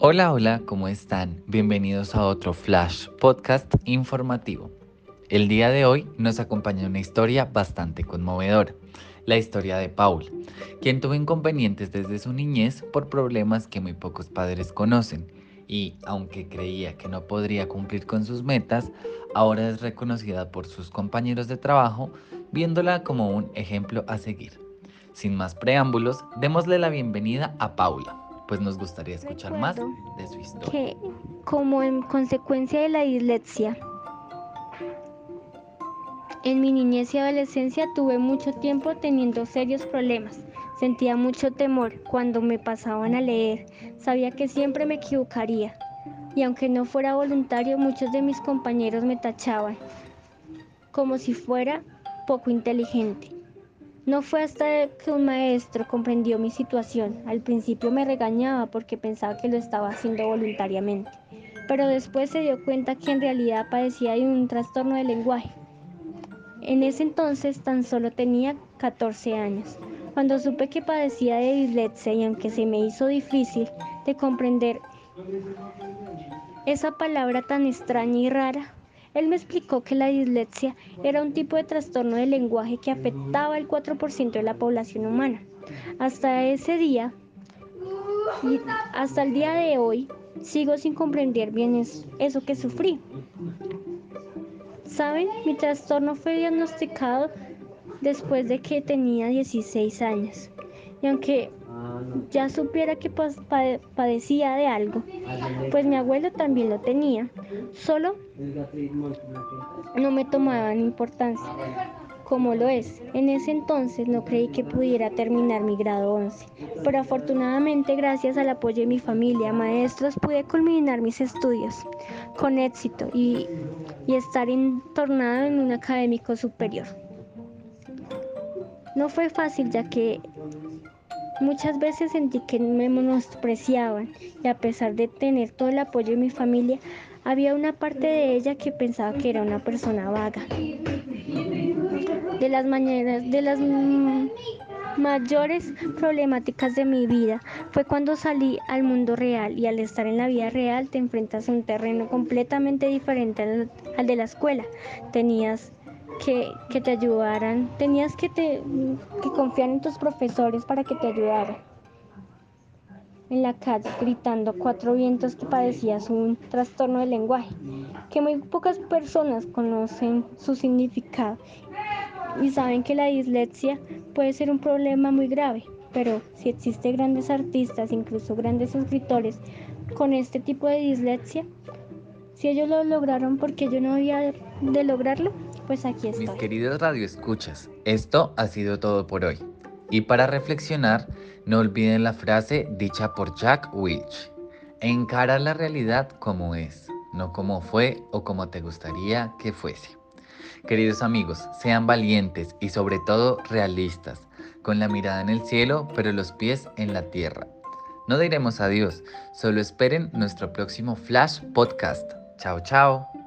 Hola, hola, ¿cómo están? Bienvenidos a otro Flash Podcast informativo. El día de hoy nos acompaña una historia bastante conmovedora, la historia de Paul, quien tuvo inconvenientes desde su niñez por problemas que muy pocos padres conocen y, aunque creía que no podría cumplir con sus metas, ahora es reconocida por sus compañeros de trabajo, viéndola como un ejemplo a seguir. Sin más preámbulos, démosle la bienvenida a Paula, pues nos gustaría escuchar más de su historia. Que como en consecuencia de la dislexia, en mi niñez y adolescencia tuve mucho tiempo teniendo serios problemas. Sentía mucho temor cuando me pasaban a leer. Sabía que siempre me equivocaría. Y aunque no fuera voluntario, muchos de mis compañeros me tachaban como si fuera poco inteligente. No fue hasta que un maestro comprendió mi situación. Al principio me regañaba porque pensaba que lo estaba haciendo voluntariamente, pero después se dio cuenta que en realidad padecía de un trastorno de lenguaje. En ese entonces tan solo tenía 14 años. Cuando supe que padecía de dislexia y aunque se me hizo difícil de comprender esa palabra tan extraña y rara, él me explicó que la dislexia era un tipo de trastorno de lenguaje que afectaba al 4% de la población humana. Hasta ese día, y hasta el día de hoy, sigo sin comprender bien eso, que sufrí. ¿Saben? Mi trastorno fue diagnosticado después de que tenía 16 años. Y aunque ya supiera que padecía de algo, pues mi abuelo también lo tenía, solo no me tomaban importancia, como lo es. En ese entonces no creí que pudiera terminar mi grado 11, pero afortunadamente gracias al apoyo de mi familia, maestros, pude culminar mis estudios con éxito y, y estar entornado en un académico superior. No fue fácil ya que Muchas veces sentí que me menospreciaban y a pesar de tener todo el apoyo de mi familia, había una parte de ella que pensaba que era una persona vaga. De las mañanas, de las mayores problemáticas de mi vida fue cuando salí al mundo real y al estar en la vida real te enfrentas a un terreno completamente diferente al, al de la escuela. Tenías que, te ayudaran, tenías que, te, que confiar en tus profesores para que te ayudaran. En la calle, gritando cuatro vientos que padecías un trastorno de lenguaje, que muy pocas personas conocen su significado y saben que la dislexia puede ser un problema muy grave, pero si existen grandes artistas, incluso grandes escritores con este tipo de dislexia, si ellos lo lograron, porque yo no había de lograrlo? Pues aquí estoy. Mis queridos radioescuchas, esto ha sido todo por hoy. Y para reflexionar, no olviden la frase dicha por Jack Welch. Encara la realidad como es, no como fue o como te gustaría que fuese. Queridos amigos, sean valientes y sobre todo realistas, con la mirada en el cielo pero los pies en la tierra. No diremos adiós, solo esperen nuestro próximo Flash Podcast. Chao, chao.